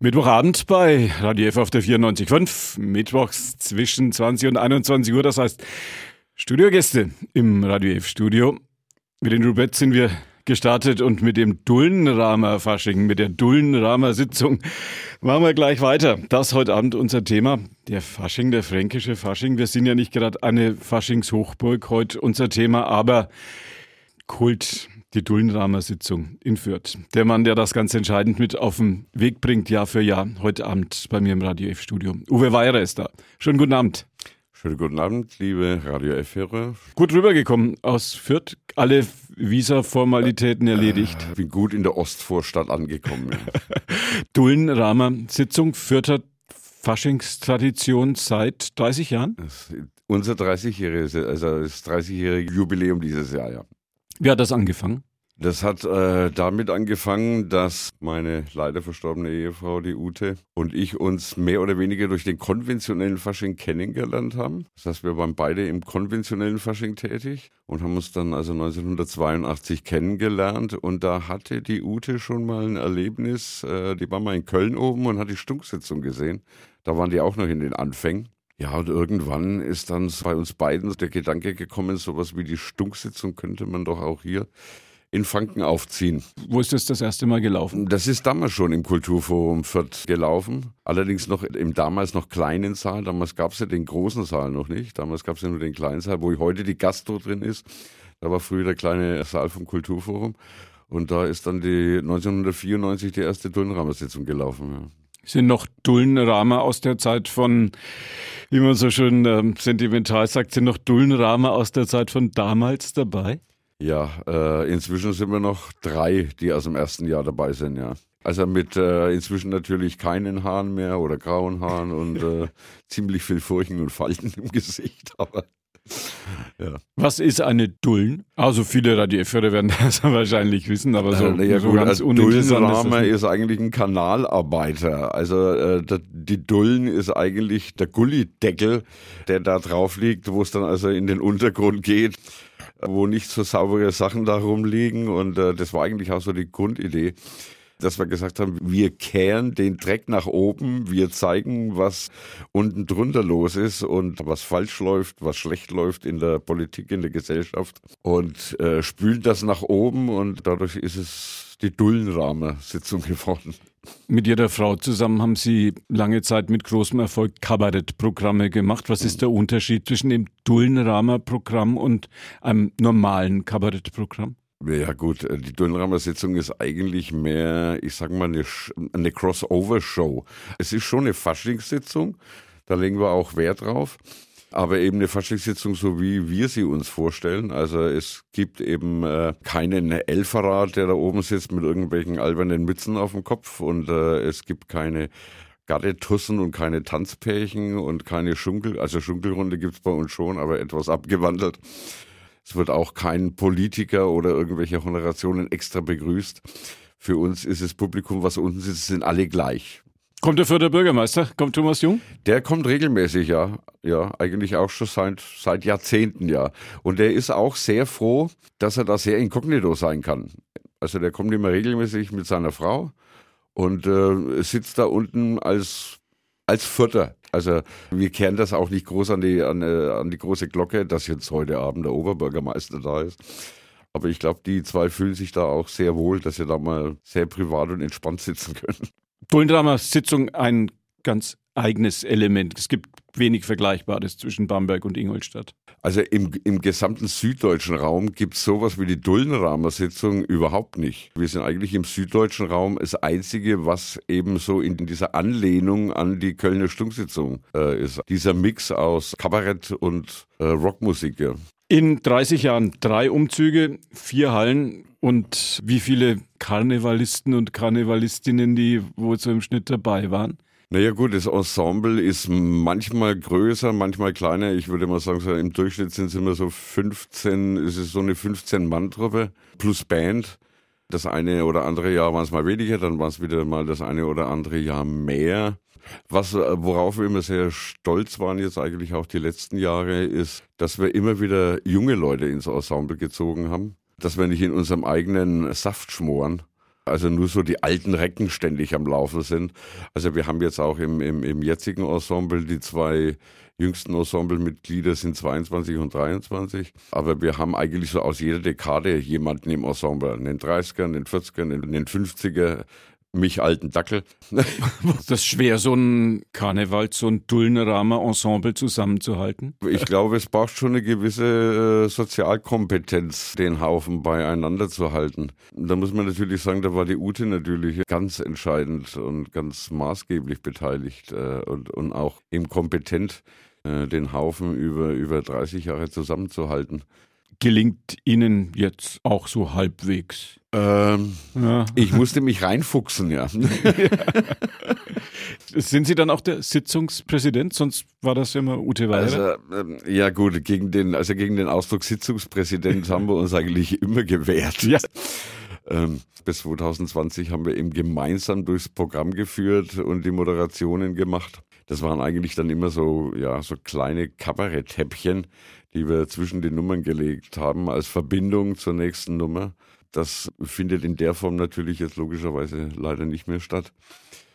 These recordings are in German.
Mittwochabend bei Radio F auf der 94.5. Mittwochs zwischen 20 und 21 Uhr. Das heißt, Studiogäste im Radio F Studio. Mit den Rubet sind wir gestartet und mit dem Dullenramer Fasching, mit der Dullenramer Sitzung machen wir gleich weiter. Das heute Abend unser Thema. Der Fasching, der fränkische Fasching. Wir sind ja nicht gerade eine Faschingshochburg heute unser Thema, aber Kult die Dullenramer Sitzung in Fürth. Der Mann, der das ganz entscheidend mit auf den Weg bringt, Jahr für Jahr, heute Abend bei mir im Radio F-Studio. Uwe Weirer ist da. Schönen guten Abend. Schönen guten Abend, liebe Radio F-Hörer. Gut rübergekommen aus Fürth. Alle Visa-Formalitäten erledigt. Ich bin gut in der Ostvorstadt angekommen. Dullenramer Sitzung, Fürther Faschingstradition seit 30 Jahren? unser 30-jähriges, also das 30-jährige Jubiläum dieses Jahr, ja. Wie hat das angefangen? Das hat äh, damit angefangen, dass meine leider verstorbene Ehefrau, die Ute, und ich uns mehr oder weniger durch den konventionellen Fasching kennengelernt haben. Das heißt, wir waren beide im konventionellen Fasching tätig und haben uns dann also 1982 kennengelernt. Und da hatte die Ute schon mal ein Erlebnis. Äh, die war mal in Köln oben und hat die Stunksitzung gesehen. Da waren die auch noch in den Anfängen. Ja, und irgendwann ist dann bei uns beiden der Gedanke gekommen, sowas wie die Stunksitzung könnte man doch auch hier in Franken aufziehen. Wo ist das das erste Mal gelaufen? Das ist damals schon im Kulturforum Fürth gelaufen. Allerdings noch im damals noch kleinen Saal. Damals gab es ja den großen Saal noch nicht. Damals gab es ja nur den kleinen Saal, wo heute die Gastro drin ist. Da war früher der kleine Saal vom Kulturforum. Und da ist dann die 1994 die erste Turnrahmen-Sitzung gelaufen. Ja sind noch Dullenramer aus der Zeit von, wie man so schön ähm, sentimental sagt, sind noch Dullenramer aus der Zeit von damals dabei? Ja, äh, inzwischen sind wir noch drei, die aus dem ersten Jahr dabei sind, ja. Also mit äh, inzwischen natürlich keinen Haaren mehr oder grauen Haaren und äh, ziemlich viel Furchen und Falten im Gesicht, aber ja. Was ist eine Dullen? Also viele Radioführer werden das wahrscheinlich wissen, aber so, äh, ja, so gut, ganz Dullenrahmen ist, ist, eigentlich ein Kanalarbeiter. Also äh, die Dullen ist eigentlich der Gullideckel, der da drauf liegt, wo es dann also in den Untergrund geht wo nicht so saubere Sachen da rumliegen und äh, das war eigentlich auch so die Grundidee dass wir gesagt haben, wir kehren den Dreck nach oben, wir zeigen, was unten drunter los ist und was falsch läuft, was schlecht läuft in der Politik, in der Gesellschaft und äh, spülen das nach oben und dadurch ist es die Dullenrahmen-Sitzung geworden. Mit Ihrer Frau zusammen haben Sie lange Zeit mit großem Erfolg Kabarettprogramme gemacht. Was ist der Unterschied zwischen dem Dullenramer-Programm und einem normalen Kabarettprogramm? Ja gut, äh, die Dullenramer Sitzung ist eigentlich mehr, ich sag mal, eine, eine Crossover-Show. Es ist schon eine Faschingssitzung, da legen wir auch Wert drauf. Aber eben eine Faschingssitzung, so wie wir sie uns vorstellen. Also es gibt eben äh, keinen Elferrat, der da oben sitzt mit irgendwelchen albernen Mützen auf dem Kopf und äh, es gibt keine Gardetussen und keine Tanzpärchen und keine Schunkel. Also Schunkelrunde gibt's bei uns schon, aber etwas abgewandelt. Es wird auch kein Politiker oder irgendwelche Honorationen extra begrüßt. Für uns ist das Publikum, was unten sitzt, sind alle gleich. Kommt der Fürther Bürgermeister? Kommt Thomas Jung? Der kommt regelmäßig, ja. Ja, eigentlich auch schon seit, seit Jahrzehnten, ja. Und der ist auch sehr froh, dass er da sehr inkognito sein kann. Also der kommt immer regelmäßig mit seiner Frau und äh, sitzt da unten als, als Vierter. Also wir kehren das auch nicht groß an die, an, äh, an die große Glocke, dass jetzt heute Abend der Oberbürgermeister da ist. Aber ich glaube, die zwei fühlen sich da auch sehr wohl, dass sie da mal sehr privat und entspannt sitzen können. Bullendramer Sitzung ein ganz eigenes Element. Es gibt wenig Vergleichbares zwischen Bamberg und Ingolstadt. Also im, im gesamten süddeutschen Raum gibt es sowas wie die Dullenramer Sitzung überhaupt nicht. Wir sind eigentlich im süddeutschen Raum das Einzige, was eben so in dieser Anlehnung an die Kölner Stunksitzung äh, ist. Dieser Mix aus Kabarett und äh, Rockmusik. Ja. In 30 Jahren drei Umzüge, vier Hallen und wie viele Karnevalisten und Karnevalistinnen, die wo so im Schnitt dabei waren? Naja gut, das Ensemble ist manchmal größer, manchmal kleiner. Ich würde mal sagen, so im Durchschnitt sind es immer so 15, es ist so eine 15-Mann-Truppe plus Band. Das eine oder andere Jahr waren es mal weniger, dann war es wieder mal das eine oder andere Jahr mehr. Was, worauf wir immer sehr stolz waren jetzt eigentlich auch die letzten Jahre, ist, dass wir immer wieder junge Leute ins Ensemble gezogen haben. Dass wir nicht in unserem eigenen Saft schmoren, Also nur so die alten Recken ständig am Laufen sind. Also wir haben jetzt auch im, im, im jetzigen Ensemble die zwei jüngsten Ensemblemitglieder sind 22 und 23. Aber wir haben eigentlich so aus jeder Dekade jemanden im Ensemble. In den 30ern, in den 40ern, in den 50er, mich alten Dackel. das ist schwer, so ein Karneval, so ein Dullenramer Ensemble zusammenzuhalten? Ich glaube, es braucht schon eine gewisse äh, Sozialkompetenz, den Haufen beieinander zu halten. Da muss man natürlich sagen, da war die Ute natürlich ganz entscheidend und ganz maßgeblich beteiligt äh, und, und auch eben kompetent, äh, den Haufen über, über 30 Jahre zusammenzuhalten gelingt Ihnen jetzt auch so halbwegs? Ähm, ja. Ich musste mich reinfuchsen, ja. Sind Sie dann auch der Sitzungspräsident? Sonst war das immer Ute Weiler. Also, ähm, ja gut, gegen den, also gegen den Ausdruck Sitzungspräsident haben wir uns eigentlich immer gewehrt. Ja. Ähm, bis 2020 haben wir eben gemeinsam durchs Programm geführt und die Moderationen gemacht. Das waren eigentlich dann immer so, ja, so kleine Kabaretthäppchen, die wir zwischen den Nummern gelegt haben, als Verbindung zur nächsten Nummer. Das findet in der Form natürlich jetzt logischerweise leider nicht mehr statt.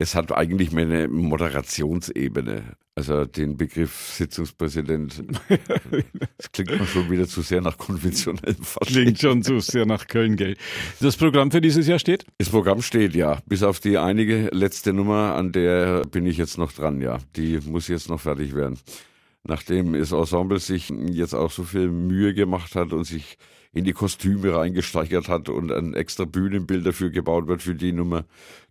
Es hat eigentlich mehr eine Moderationsebene. Also den Begriff Sitzungspräsident, das klingt schon wieder zu sehr nach konventionellem Fasching. Klingt schon zu sehr nach Köln, gell? Das Programm für dieses Jahr steht? Das Programm steht, ja. Bis auf die einige letzte Nummer, an der bin ich jetzt noch dran, ja. Die muss jetzt noch fertig werden nachdem das Ensemble sich jetzt auch so viel Mühe gemacht hat und sich in die Kostüme reingesteigert hat und ein extra Bühnenbild dafür gebaut wird für die Nummer,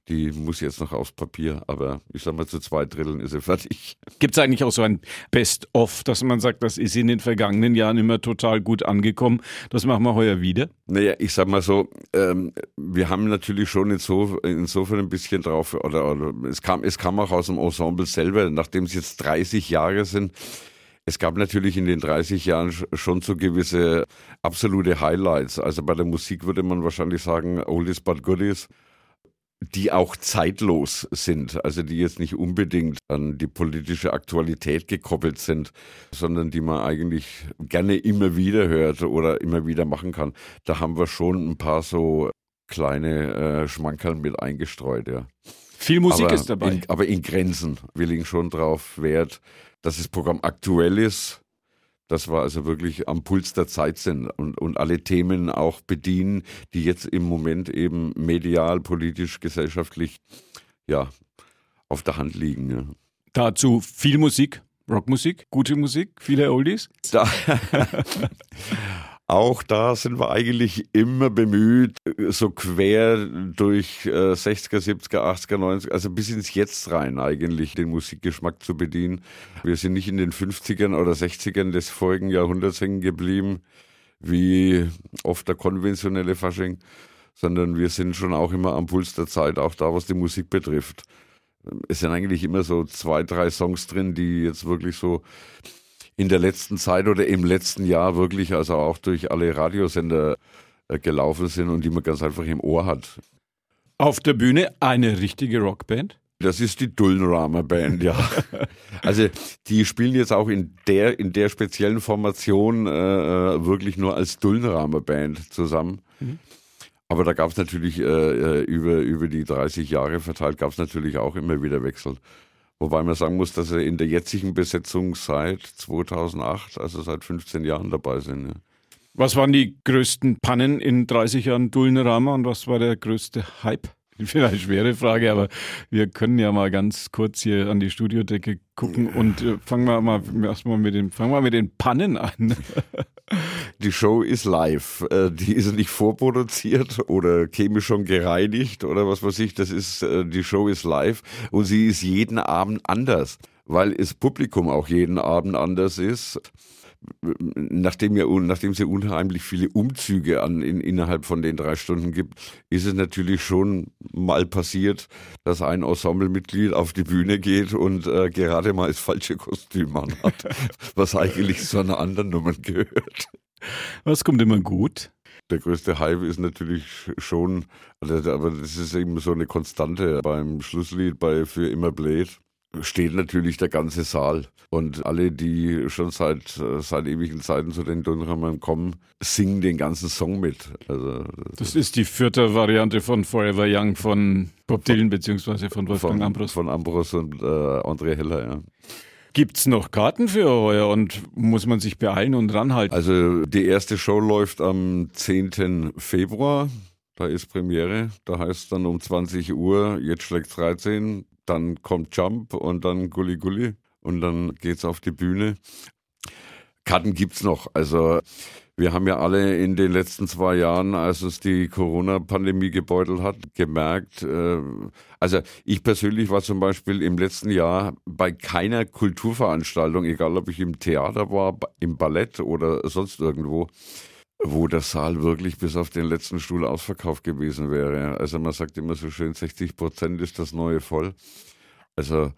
die muss jetzt noch aufs Papier, aber ich sag mal, zu zwei Dritteln ist sie fertig. Gibt es eigentlich auch so ein Best-of, dass man sagt, das ist in den vergangenen Jahren immer total gut angekommen, das machen wir heuer wieder? Naja, ich sag mal so, ähm, wir haben natürlich schon inso, insofern ein bisschen drauf, oder, oder es, kam, es kam auch aus dem Ensemble selber, nachdem es jetzt 30 Jahre sind, es gab natürlich in den 30 Jahren schon so gewisse absolute Highlights. Also bei der Musik würde man wahrscheinlich sagen, Oldies but Goodies die auch zeitlos sind, also die jetzt nicht unbedingt an die politische Aktualität gekoppelt sind, sondern die man eigentlich gerne immer wieder hört oder immer wieder machen kann. Da haben wir schon ein paar so kleine äh, Schmankerl mit eingestreut, ja. Viel Musik aber ist dabei. In, aber in Grenzen. Wir legen schon drauf Wert, dass das Programm aktuell ist, dass wir also wirklich am Puls der Zeit sind und, und alle Themen auch bedienen, die jetzt im Moment eben medial, politisch, gesellschaftlich ja, auf der Hand liegen. Ja. Dazu viel Musik, Rockmusik, gute Musik, viele Oldies. Da Auch da sind wir eigentlich immer bemüht, so quer durch äh, 60er, 70er, 80er, 90er, also bis ins Jetzt rein eigentlich den Musikgeschmack zu bedienen. Wir sind nicht in den 50ern oder 60ern des vorigen Jahrhunderts hängen geblieben, wie oft der konventionelle Fasching, sondern wir sind schon auch immer am Puls der Zeit, auch da, was die Musik betrifft. Es sind eigentlich immer so zwei, drei Songs drin, die jetzt wirklich so in der letzten Zeit oder im letzten Jahr wirklich also auch durch alle Radiosender äh, gelaufen sind und die man ganz einfach im Ohr hat. Auf der Bühne eine richtige Rockband? Das ist die Dullenramer Band, ja. also die spielen jetzt auch in der in der speziellen Formation äh, äh wirklich nur als Dullenramer Band zusammen. Mhm. Aber da gab es natürlich äh, äh, über, über die 30 Jahre verteilt, gab es natürlich auch immer wieder Wechsel. Wobei man sagen muss, dass sie in der jetzigen Besetzung seit 2008, also seit 15 Jahren dabei sind. Ja. Was waren die größten Pannen in 30 Jahren Dulnerama und was war der größte Hype? Vielleicht eine schwere Frage, aber wir können ja mal ganz kurz hier an die Studiodecke gucken und äh, fangen wir mal erstmal mit den fangen wir mit den Pannen an. die Show ist live. Äh, die ist nicht vorproduziert oder chemisch schon gereinigt oder was weiß ich. Das ist, äh, die Show ist live und sie ist jeden Abend anders, weil das Publikum auch jeden Abend anders ist nachdem, ja, nachdem es ja unheimlich viele Umzüge an, in, innerhalb von den drei Stunden gibt, ist es natürlich schon mal passiert, dass ein Ensemblemitglied auf die Bühne geht und äh, gerade mal das falsche Kostüm anhat, was eigentlich zu einer anderen Nummer gehört. Was kommt immer gut? Der größte Hype ist natürlich schon, also, aber das ist eben so eine Konstante beim Schlusslied bei Für immer Blade steht natürlich der ganze Saal. Und alle, die schon seit, seit ewigen Zeiten zu den Dunrammern kommen, singen den ganzen Song mit. Also, das ist die vierte Variante von Forever Young von Bob Dylan beziehungsweise von Wolfgang von, Ambros. Von Ambros und äh, André Heller, ja. Gibt es noch Karten für heuer und muss man sich beeilen und ranhalten? Also die erste Show läuft am 10. Februar. Da ist Premiere. Da heißt es dann um 20 Uhr, jetzt schlägt 13, dann kommt Jump und dann Gulli Gulli und dann geht's auf die Bühne. Karten gibt's noch. Also wir haben ja alle in den letzten zwei Jahren, als es die Corona-Pandemie gebeutelt hat, gemerkt, äh, also ich persönlich war zum Beispiel im letzten Jahr bei keiner Kulturveranstaltung, egal ob ich im Theater war, im Ballett oder sonst irgendwo, wo der Saal wirklich bis auf den letzten Stuhl ausverkauft gewesen wäre. Also man sagt immer so schön, 60 Prozent ist das neue voll. Also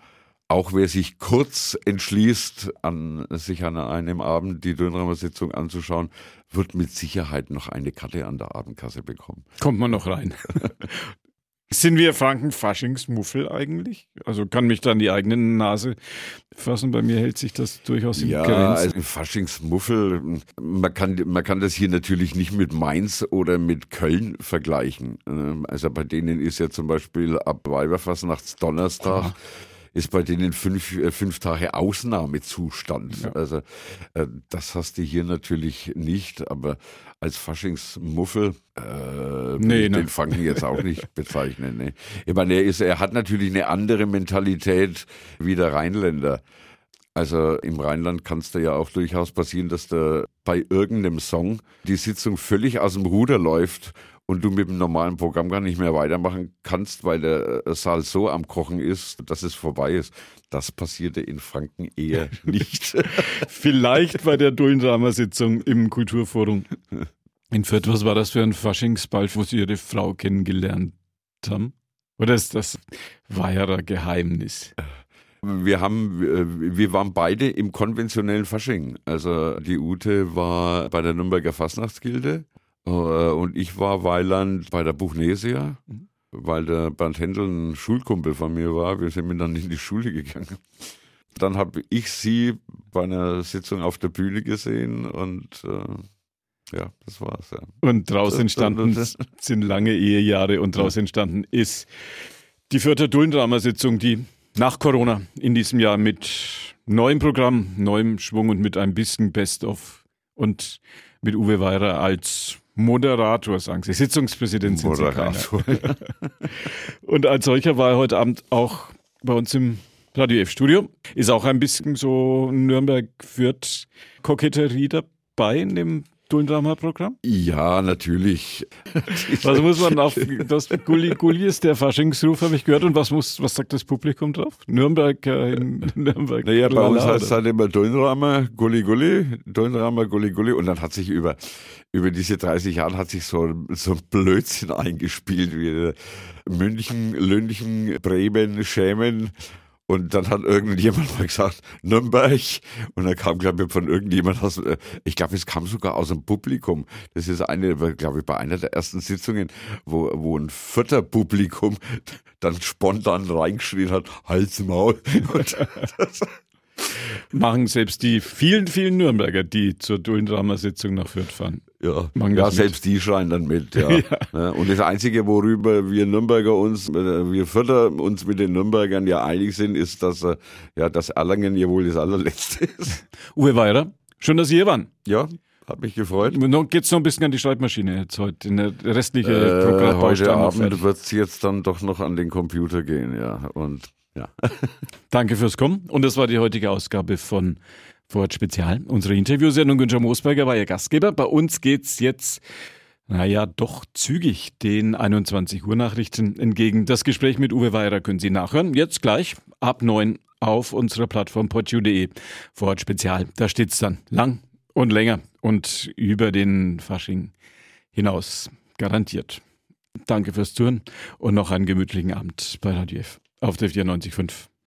auch wer sich kurz entschließt, an, sich an einem Abend die Dönramer Sitzung anzuschauen, wird mit Sicherheit noch eine Karte an der Abendkasse bekommen. Kommt man noch rein. Sind wir Franken Faschingsmuffel eigentlich? Also kann mich dann die eigene Nase fassen. Bei mir hält sich das durchaus im ja, Grenzen. Also Faschingsmuffel, man kann, man kann das hier natürlich nicht mit Mainz oder mit Köln vergleichen. Also bei denen ist ja zum Beispiel ab Weiberfastnachtsdonnerstag Donnerstag ist bei denen fünf, äh, fünf Tage Ausnahmezustand. Ja. Also äh, das hast du hier natürlich nicht, aber als Faschingsmuffel äh, nee, den ne. Franken jetzt auch nicht bezeichnen. Nee. Ich meine, er, ist, er hat natürlich eine andere Mentalität wie der Rheinländer. Also im Rheinland kann es da ja auch durchaus passieren, dass da bei irgendeinem Song die Sitzung völlig aus dem Ruder läuft und du mit dem normalen Programm gar nicht mehr weitermachen kannst, weil der äh, Saal so am Kochen ist, dass es vorbei ist. Das passierte in Franken eher nicht. Vielleicht bei der Dullendrama-Sitzung im Kulturforum in Fürth. Was war das für ein Faschingsball, wo Sie Ihre Frau kennengelernt haben? Oder ist das Weiherer Geheimnis? Wir haben, äh, wir waren beide im konventionellen Fasching. Also die Ute war bei der Nürnberger Fastnachtsgilde und ich war Weiland bei der Buchnesia, mhm. weil der Bernd Händel ein Schulkumpel von mir war. Wir sind miteinander in die Schule gegangen. Dann habe ich sie bei einer Sitzung auf der Bühne gesehen und äh, ja, das war's. Ja. Und daraus entstanden sind lange Ehejahre und daraus entstanden ist die vierte Dullendrama-Sitzung, die nach Corona in diesem Jahr mit neuem Programm, neuem Schwung und mit ein bisschen Best-of und mit Uwe Weirer als Moderator, sagen Sie. Sitzungspräsident sind Moderator. Sie keiner. Und als solcher war er heute Abend auch bei uns im Radio F-Studio. Ist auch ein bisschen so Nürnberg-Fürth-Koketterie dabei in dem Dullendrama-Programm? Ja, natürlich. was muss man auf das Gulli Gulli ist der Faschingsruf, habe ich gehört. Und was muss, was sagt das Publikum drauf? Nürnberg äh, in Nürnberg. Naja, bei uns heißt es halt immer Dullendrama, Gulli Gulli, Dullendrama, Gulli Gulli. Und dann hat sich über, über diese 30 Jahre hat sich so, so ein Blödsinn eingespielt, wie München, Lünchen, Bremen, Schämen. Und dann hat irgendjemand mal gesagt, Nürnberg. Und dann kam, glaube ich, von irgendjemand aus, äh, ich glaube, es kam sogar aus dem Publikum. Das ist eine, glaube ich, bei einer der ersten Sitzungen, wo, wo ein vierter Publikum dann spontan reingeschrien hat, Hals, Maul. Und das, Machen selbst die vielen, vielen Nürnberger, die zur Dullendrama-Sitzung nach Fürth fahren. Ja, ja selbst die schreien dann mit. Ja. ja. Und das Einzige, worüber wir Nürnberger uns, äh, wir Fürther uns mit den Nürnbergern ja einig sind, ist, dass, äh, ja, dass Erlangen ja wohl das allerletzte ist. Uwe Weirer, schön, dass Sie hier waren. Ja, hat mich gefreut. Geht es noch ein bisschen an die Schreibmaschine jetzt heute, in der restliche äh, Programm. Heute Abend wird es jetzt dann doch noch an den Computer gehen, ja. Und ja. Danke fürs Kommen. Und das war die heutige Ausgabe von Vorort Spezial. Unsere Interviewsendung Günther Moosberger war Ihr Gastgeber. Bei uns geht's jetzt, naja, doch zügig den 21 Uhr Nachrichten entgegen. Das Gespräch mit Uwe Weirer können Sie nachhören. Jetzt gleich ab neun auf unserer Plattform podu.de. Vorort Spezial. Da steht's dann lang und länger und über den Fasching hinaus. Garantiert. Danke fürs Zuhören und noch einen gemütlichen Abend bei Radio F auf der 94.5.